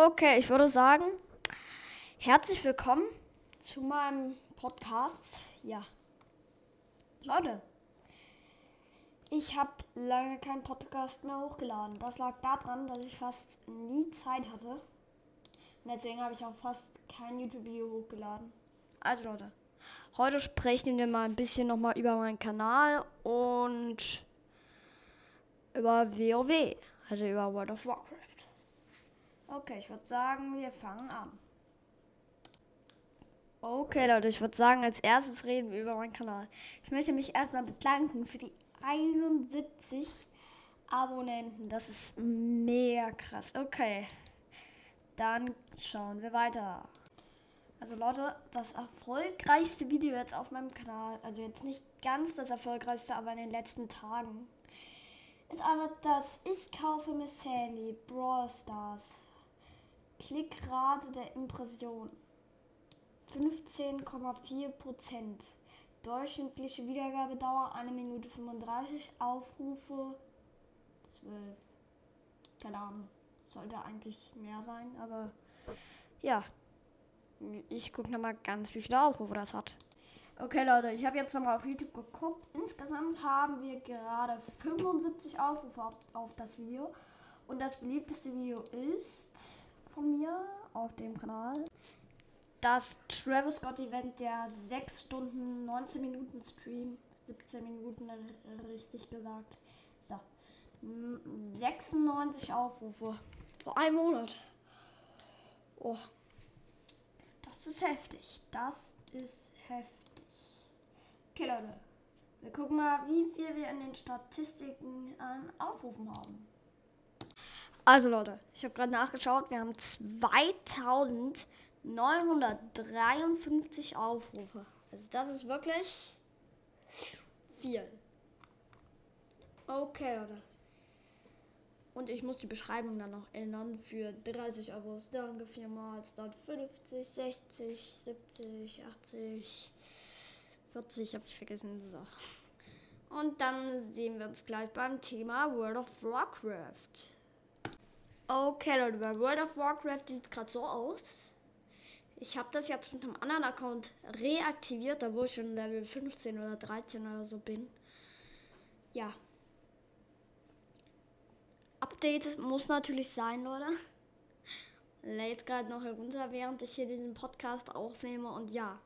Okay, ich würde sagen, herzlich willkommen zu meinem Podcast. Ja. Leute, ich habe lange keinen Podcast mehr hochgeladen. Das lag daran, dass ich fast nie Zeit hatte. Und deswegen habe ich auch fast kein YouTube-Video hochgeladen. Also Leute, heute sprechen wir mal ein bisschen nochmal über meinen Kanal und über WoW, also über World of Warcraft. Okay, ich würde sagen, wir fangen an. Okay, Leute, ich würde sagen, als erstes reden wir über meinen Kanal. Ich möchte mich erstmal bedanken für die 71 Abonnenten. Das ist mega krass. Okay, dann schauen wir weiter. Also Leute, das erfolgreichste Video jetzt auf meinem Kanal, also jetzt nicht ganz das erfolgreichste, aber in den letzten Tagen, ist einmal das Ich kaufe mir Sandy Brawl Stars. Klickrate der Impression 15,4 Prozent. Durchschnittliche Wiedergabedauer 1 Minute 35. Aufrufe 12. Keine Ahnung. Sollte eigentlich mehr sein, aber ja. Ich gucke nochmal ganz, wie viele Aufrufe das hat. Okay, Leute, ich habe jetzt nochmal auf YouTube geguckt. Insgesamt haben wir gerade 75 Aufrufe auf, auf das Video. Und das beliebteste Video ist von mir auf dem Kanal. Das Travis Scott Event, der 6 Stunden, 19 Minuten Stream, 17 Minuten richtig gesagt. So. 96 Aufrufe vor einem Monat. Oh. Das ist heftig. Das ist heftig. Okay, Leute. Wir gucken mal, wie viel wir in den Statistiken an Aufrufen haben. Also Leute, ich habe gerade nachgeschaut, wir haben 2953 Aufrufe. Also das ist wirklich viel. Okay, Leute. Und ich muss die Beschreibung dann noch ändern für 30 Abos. Danke vielmals. Dann 50, 60, 70, 80, 40 habe ich vergessen. So. Und dann sehen wir uns gleich beim Thema World of Warcraft. Okay, Leute, bei World of Warcraft sieht es gerade so aus. Ich habe das jetzt mit einem anderen Account reaktiviert, da wo ich schon Level 15 oder 13 oder so bin. Ja. Update muss natürlich sein, Leute. Lädt gerade noch herunter, während ich hier diesen Podcast aufnehme und ja.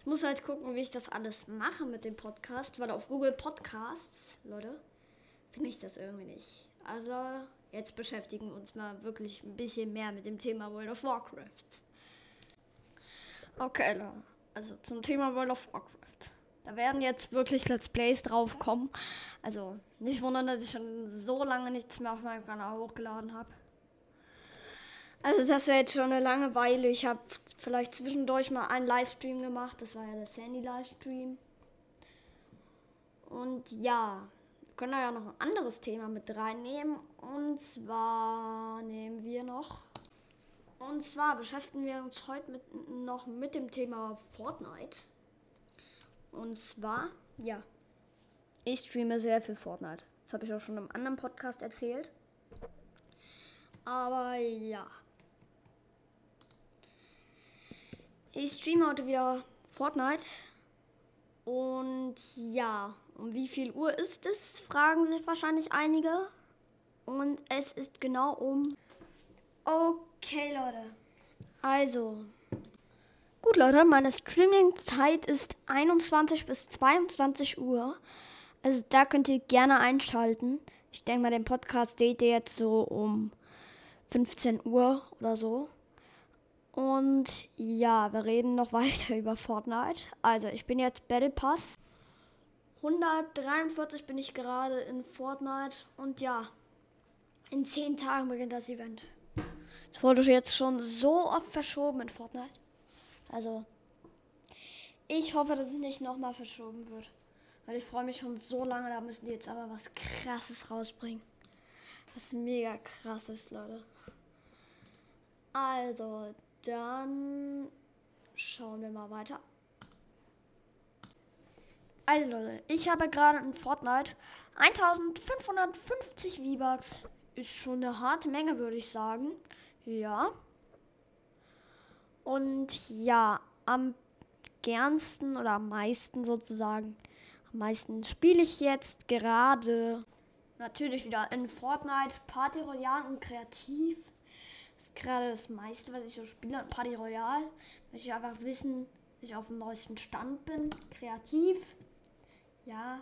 Ich muss halt gucken, wie ich das alles mache mit dem Podcast, weil auf Google Podcasts, Leute, finde ich das irgendwie nicht. Also jetzt beschäftigen wir uns mal wirklich ein bisschen mehr mit dem Thema World of Warcraft. Okay, also zum Thema World of Warcraft. Da werden jetzt wirklich Let's Plays drauf kommen. Also nicht wundern, dass ich schon so lange nichts mehr auf meinem Kanal hochgeladen habe. Also das wäre jetzt schon eine lange Weile. Ich habe vielleicht zwischendurch mal einen Livestream gemacht. Das war ja der Sandy Livestream. Und ja, können wir ja noch ein anderes Thema mit reinnehmen. Und zwar nehmen wir noch. Und zwar beschäftigen wir uns heute mit, noch mit dem Thema Fortnite. Und zwar, ja, ich streame sehr viel Fortnite. Das habe ich auch schon im anderen Podcast erzählt. Aber ja. Ich streame heute wieder Fortnite. Und ja, um wie viel Uhr ist es, fragen sich wahrscheinlich einige. Und es ist genau um. Okay, Leute. Also. Gut, Leute, meine Streaming-Zeit ist 21 bis 22 Uhr. Also da könnt ihr gerne einschalten. Ich denke mal, den Podcast seht ihr jetzt so um 15 Uhr oder so. Und ja, wir reden noch weiter über Fortnite. Also, ich bin jetzt Battle Pass. 143 bin ich gerade in Fortnite. Und ja, in 10 Tagen beginnt das Event. Es wurde jetzt schon so oft verschoben in Fortnite. Also, ich hoffe, dass es nicht nochmal verschoben wird. Weil ich freue mich schon so lange, da müssen die jetzt aber was krasses rausbringen. Was mega krass ist, Leute. Also, dann schauen wir mal weiter. Also Leute, ich habe gerade in Fortnite 1550 V-Bucks. Ist schon eine harte Menge, würde ich sagen. Ja. Und ja, am gernsten oder am meisten sozusagen, am meisten spiele ich jetzt gerade natürlich wieder in Fortnite, Party Royale und Kreativ. Das ist gerade das meiste, was ich so spiele. Party Royale. Möchte ich einfach wissen, dass ich auf dem neuesten Stand bin. Kreativ. Ja.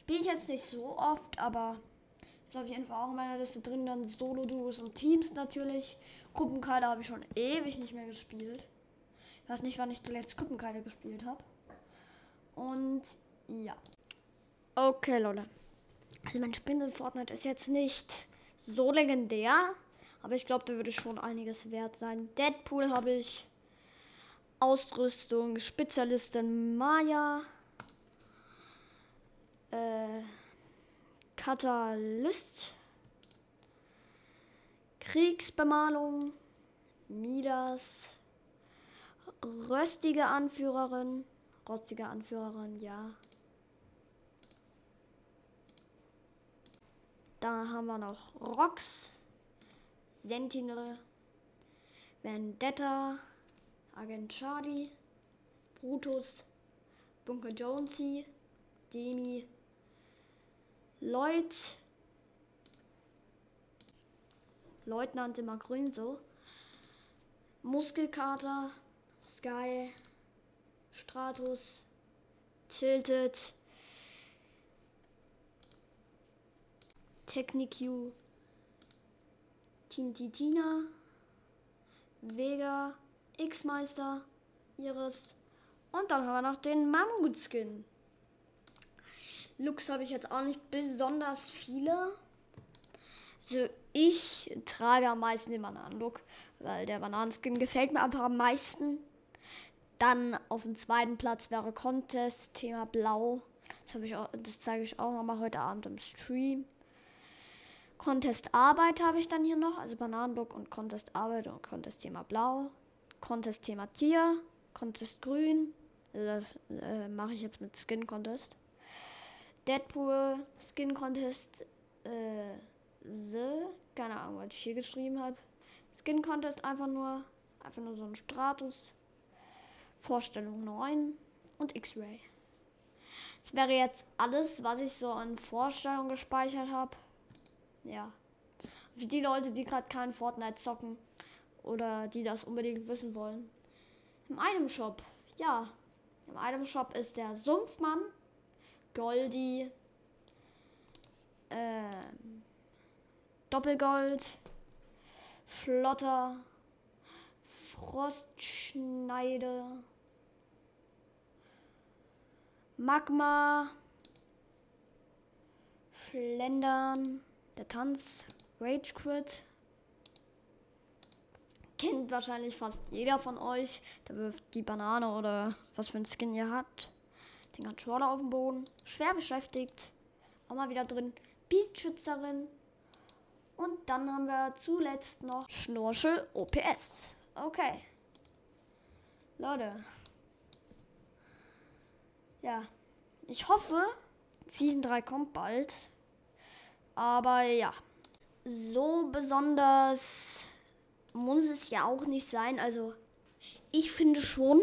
Spiele ich jetzt nicht so oft, aber ist auf jeden Fall auch in meiner Liste drin. Dann Solo-Duos und Teams natürlich. Gruppenkader habe ich schon ewig nicht mehr gespielt. Ich weiß nicht, wann ich zuletzt Gruppenkader gespielt habe. Und ja. Okay, Leute. Also mein Spiel in Fortnite ist jetzt nicht so legendär, aber ich glaube, da würde schon einiges wert sein. Deadpool habe ich. Ausrüstung, Spezialistin Maya. Äh, Katalyst. Kriegsbemalung. Midas. Röstige Anführerin. Rostige Anführerin, ja. Da haben wir noch Rox, Sentinel, Vendetta, Agent Charlie, Brutus, Bunker Jonesy, Demi, Lloyd, Leutnant immer grün so, Muskelkater, Sky, Stratus, Tilted, Technicu, Tintitina, Vega, X-Meister, Iris und dann haben wir noch den Mammut-Skin. Looks habe ich jetzt auch nicht besonders viele. Also ich trage am meisten den Bananenlook, weil der Bananenskin gefällt mir einfach am meisten. Dann auf dem zweiten Platz wäre Contest, Thema Blau. Das, das zeige ich auch nochmal heute Abend im Stream. Contest Arbeit habe ich dann hier noch, also Bananenlook und Contest Arbeit und Contest Thema Blau. Contest Thema Tier, Contest Grün. Also das äh, mache ich jetzt mit Skin Contest. Deadpool, Skin Contest, äh, The, keine Ahnung, was ich hier geschrieben habe. Skin Contest einfach nur, einfach nur so ein Stratus. Vorstellung 9 und X-Ray. Das wäre jetzt alles, was ich so an Vorstellungen gespeichert habe ja. Für die Leute, die gerade keinen Fortnite zocken oder die das unbedingt wissen wollen. Im Item Shop, ja. Im Item Shop ist der Sumpfmann, Goldie, äh, Doppelgold, Schlotter, Frostschneide, Magma, Schlendern, der Tanz, Rage Quit. Kennt wahrscheinlich fast jeder von euch. Der wirft die Banane oder was für ein Skin ihr habt. Den Controller auf den Boden. Schwer beschäftigt. Auch mal wieder drin. Beatschützerin. Und dann haben wir zuletzt noch Schnorchel OPS. Okay. Leute. Ja. Ich hoffe, Season 3 kommt bald. Aber ja, so besonders muss es ja auch nicht sein. Also ich finde schon,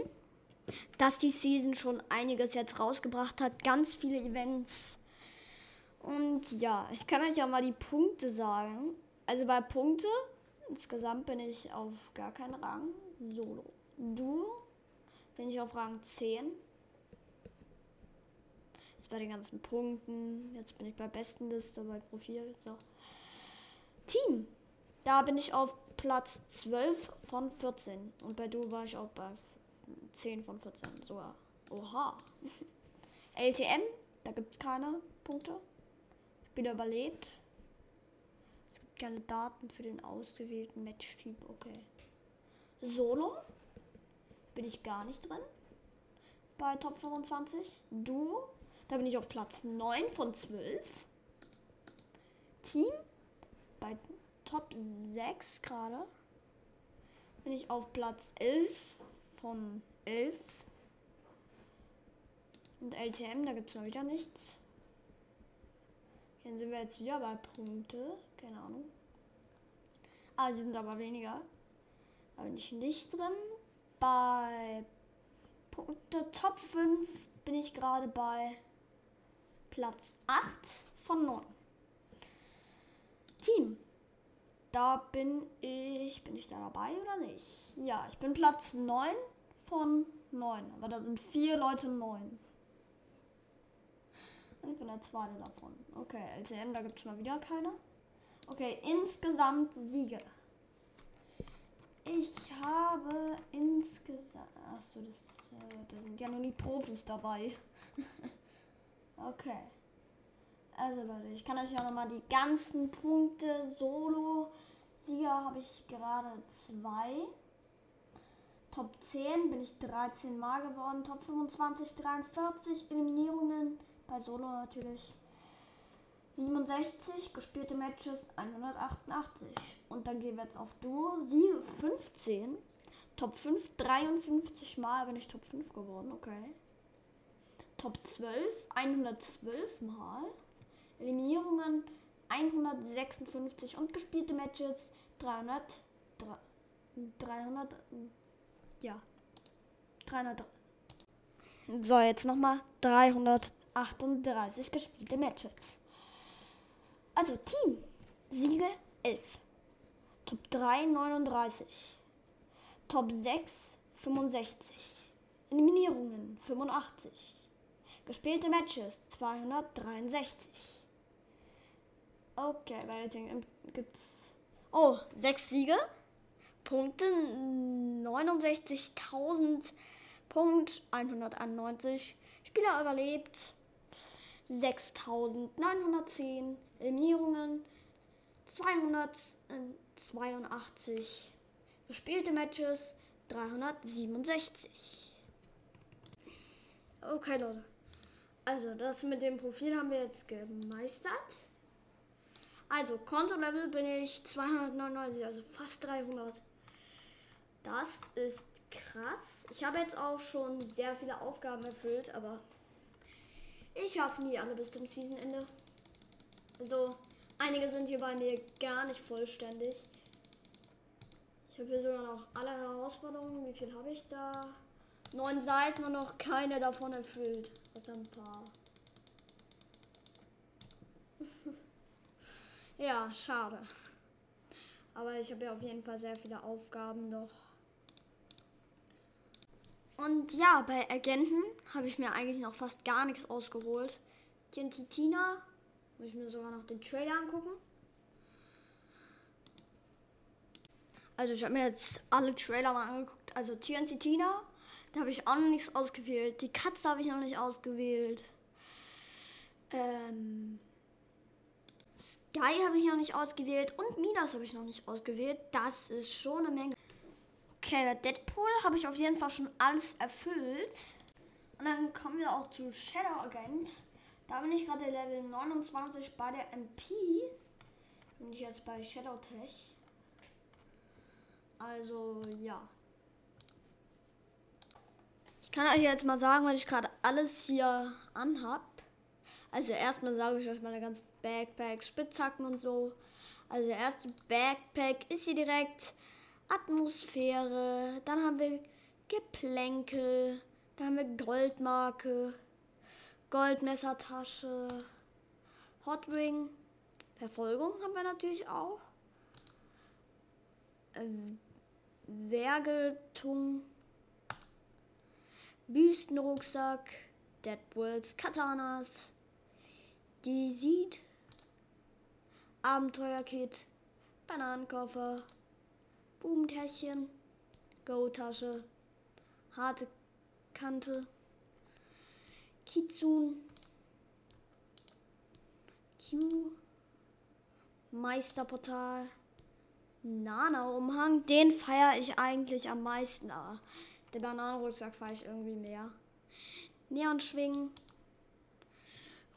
dass die Season schon einiges jetzt rausgebracht hat. Ganz viele Events. Und ja, ich kann euch ja mal die Punkte sagen. Also bei Punkte, insgesamt bin ich auf gar keinen Rang. Solo. Du bin ich auf Rang 10 bei den ganzen Punkten. Jetzt bin ich bei Bestenliste, bei Profil. So. Team. Da bin ich auf Platz 12 von 14. Und bei Du war ich auch bei 10 von 14. Sogar. Oha. LTM, da gibt es keine Punkte. Spieler überlebt. Es gibt keine Daten für den ausgewählten Matchtyp. Okay. Solo bin ich gar nicht drin. Bei Top 25. Duo da bin ich auf Platz 9 von 12. Team bei Top 6 gerade. Bin ich auf Platz 11 von 11. Und LTM, da gibt es mal wieder nichts. Hier sind wir jetzt wieder bei Punkte. Keine Ahnung. Ah, die sind aber weniger. Da bin ich nicht drin. Bei Punkte Top 5 bin ich gerade bei Platz 8 von 9. Team. Da bin ich. Bin ich da dabei oder nicht? Ja, ich bin Platz 9 von 9. Aber da sind vier Leute 9. Ich bin der zweite davon. Okay, LTM, da gibt es mal wieder keine. Okay, insgesamt Siege. Ich habe insgesamt. Achso, das, äh, da sind ja nur die Profis dabei. okay. Also Leute, ich kann euch ja nochmal die ganzen Punkte Solo-Sieger habe ich gerade zwei. Top 10 bin ich 13 Mal geworden. Top 25 43 Eliminierungen bei Solo natürlich. 67 gespielte Matches 188. Und dann gehen wir jetzt auf Duo. Siege 15. Top 5 53 Mal bin ich Top 5 geworden, okay. Top 12 112 Mal. Eliminierungen 156 und gespielte Matches 300 300 ja 300 so jetzt nochmal 338 gespielte Matches also Team. Siege 11. Top 3 39. Top 6 65. Eliminierungen 85. Gespielte Matches 263. Okay, bei Rating gibt's. Oh, 6 Siege. Punkte 69.000. Punkt 191. Spieler überlebt 6910. Eliminierungen 282. Gespielte Matches 367. Okay, Leute. Also, das mit dem Profil haben wir jetzt gemeistert. Also, Kontolevel bin ich 299, also fast 300. Das ist krass. Ich habe jetzt auch schon sehr viele Aufgaben erfüllt, aber ich schaffe nie alle bis zum Seasonende. Also, einige sind hier bei mir gar nicht vollständig. Ich habe hier sogar noch alle Herausforderungen. Wie viel habe ich da? Neun Seiten und noch keine davon erfüllt. Sind ein paar. ja, schade. Aber ich habe ja auf jeden Fall sehr viele Aufgaben noch. Und ja, bei Agenten habe ich mir eigentlich noch fast gar nichts ausgeholt. TNT Tina muss ich mir sogar noch den Trailer angucken. Also ich habe mir jetzt alle Trailer mal angeguckt. Also TNT Tina, da habe ich auch noch nichts ausgewählt. Die Katze habe ich noch nicht ausgewählt. Ähm, Sky habe ich noch nicht ausgewählt und Midas habe ich noch nicht ausgewählt. Das ist schon eine Menge. Okay, Deadpool habe ich auf jeden Fall schon alles erfüllt. Und dann kommen wir auch zu Shadow Agent. Da bin ich gerade Level 29 bei der MP. Bin ich jetzt bei Shadow Tech. Also, ja. Ich kann euch jetzt mal sagen, was ich gerade alles hier anhab. Also erstmal sage ich euch meine ganzen Backpacks, Spitzhacken und so. Also der erste Backpack ist hier direkt Atmosphäre. Dann haben wir Geplänkel. Dann haben wir Goldmarke. Goldmessertasche, Hotwing, Verfolgung haben wir natürlich auch. Ähm, Wergeltung, Wüstenrucksack, Deadwoods, Katanas, die sieht, Abenteuerkit, Bananenkoffer, Bubentäschchen, Go-Tasche, harte Kante, Kitsune. Q. Meisterportal. Nana-Umhang. Den feiere ich eigentlich am meisten. Aber der Bananenrucksack feiere ich irgendwie mehr. Neonschwingen.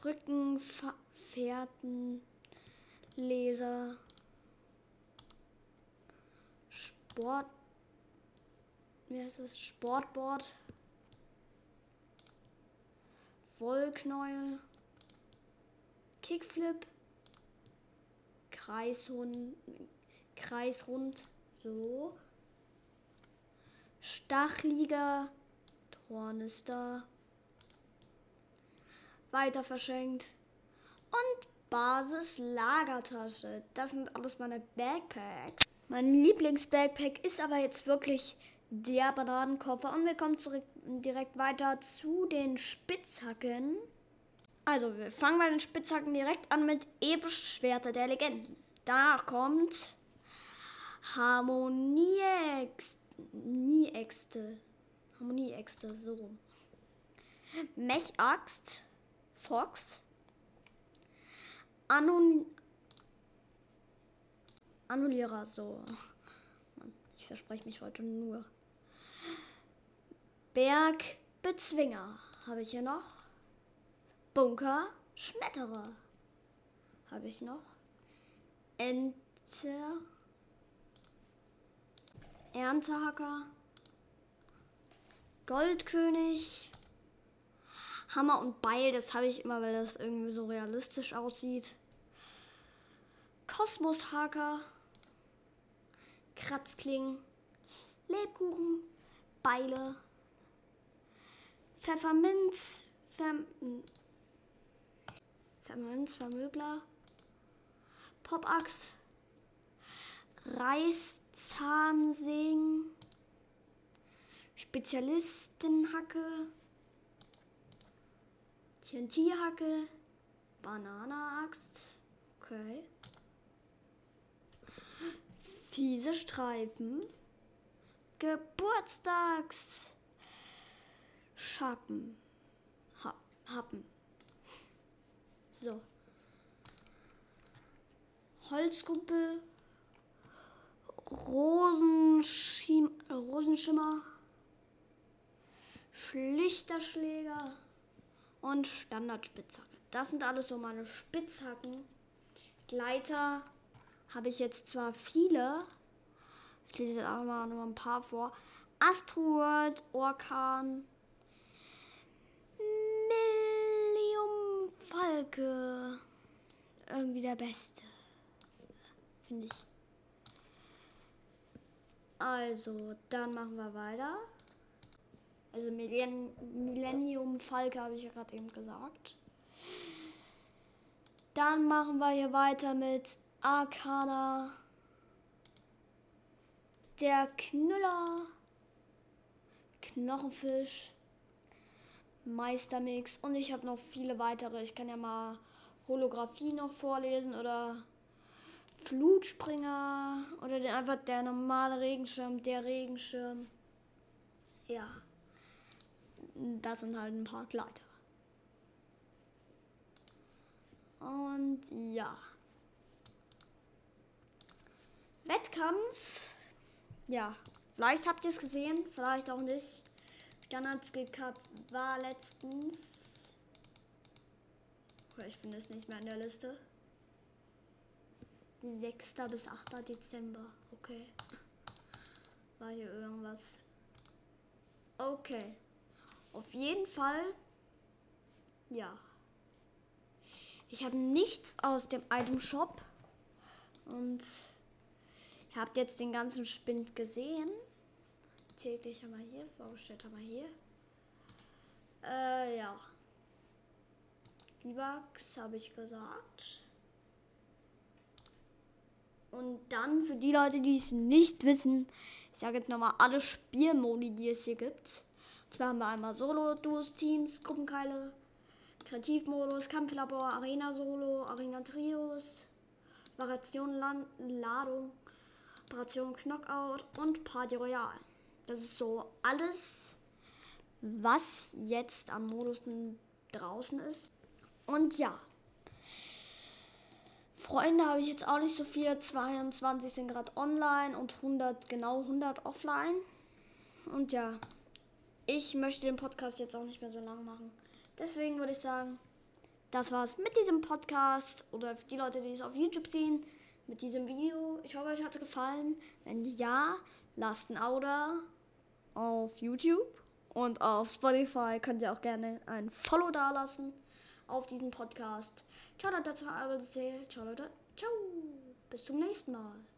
Rückenfährten. Laser. Sport. Wie heißt das? Sportboard. Wollknäuel, Kickflip, Kreishund, kreisrund. So. Stachliger. Tornister. Weiter verschenkt. Und Basis-Lagertasche. Das sind alles meine Backpacks. Mein Lieblings-Backpack ist aber jetzt wirklich der Bananenkoffer. Und wir kommen zurück direkt weiter zu den Spitzhacken. Also, wir fangen bei den Spitzhacken direkt an mit Epische Schwerter der Legenden. Danach kommt Harmonieäxte. Harmonieäxte, so rum. Mechaxt, Fox, Anon Annullierer, so. Mann, ich verspreche mich heute nur. Bergbezwinger habe ich hier noch. Bunker Schmetterer habe ich noch. Enter Erntehacker Goldkönig Hammer und Beil, das habe ich immer, weil das irgendwie so realistisch aussieht. Kosmoshaker Kratzklingen Lebkuchen Beile. Pfefferminz Verm Vermünz, Vermöbler, Popachs, Reißzahnsägen, Spezialistenhacke, TNT-Hacke, Bananaxt, okay. Fiese Streifen, Geburtstags, Schappen, ha Happen. So. Holzkuppel. Rosenschim Rosenschimmer. Schlichter Schläger. Und Standardspitzhacke. Das sind alles so meine Spitzhacken. Gleiter habe ich jetzt zwar viele. Ich lese jetzt auch mal nur ein paar vor. Asteroid, Orkan, Falke irgendwie der Beste. Finde ich. Also, dann machen wir weiter. Also Millenn Millennium Falke habe ich ja gerade eben gesagt. Dann machen wir hier weiter mit Arcana. Der Knüller. Knochenfisch. Meistermix und ich habe noch viele weitere. Ich kann ja mal Holographie noch vorlesen oder Flutspringer oder den, einfach der normale Regenschirm, der Regenschirm. Ja, das sind halt ein paar Gleiter. Und ja. Wettkampf. Ja, vielleicht habt ihr es gesehen, vielleicht auch nicht. Standardskill Cup war letztens. Ich finde es nicht mehr in der Liste. 6. bis 8. Dezember. Okay. War hier irgendwas. Okay. Auf jeden Fall. Ja. Ich habe nichts aus dem Item Shop. Und ihr habt jetzt den ganzen Spind gesehen täglich haben wir hier, vorgestellt haben wir hier. Äh, ja. V-Bucks habe ich gesagt. Und dann für die Leute, die es nicht wissen, ich sage jetzt nochmal alle Spielmodi, die es hier gibt. Und zwar haben wir einmal Solo, Duos, Teams, Gruppenkeile, Kreativmodus, Kampflabor, Arena Solo, Arena Trios, Variation Ladung, Operation Knockout und Party Royale. Das ist so alles, was jetzt am Modus draußen ist. Und ja. Freunde habe ich jetzt auch nicht so viel. 22 sind gerade online und 100, genau 100 offline. Und ja, ich möchte den Podcast jetzt auch nicht mehr so lang machen. Deswegen würde ich sagen, das war's mit diesem Podcast. Oder für die Leute, die es auf YouTube sehen, mit diesem Video. Ich hoffe, euch hat es gefallen. Wenn ja, lasst ein Auto auf YouTube und auf Spotify könnt ihr auch gerne ein Follow dalassen auf diesen Podcast. Ciao Leute, ciao Leute, ciao. Bis zum nächsten Mal.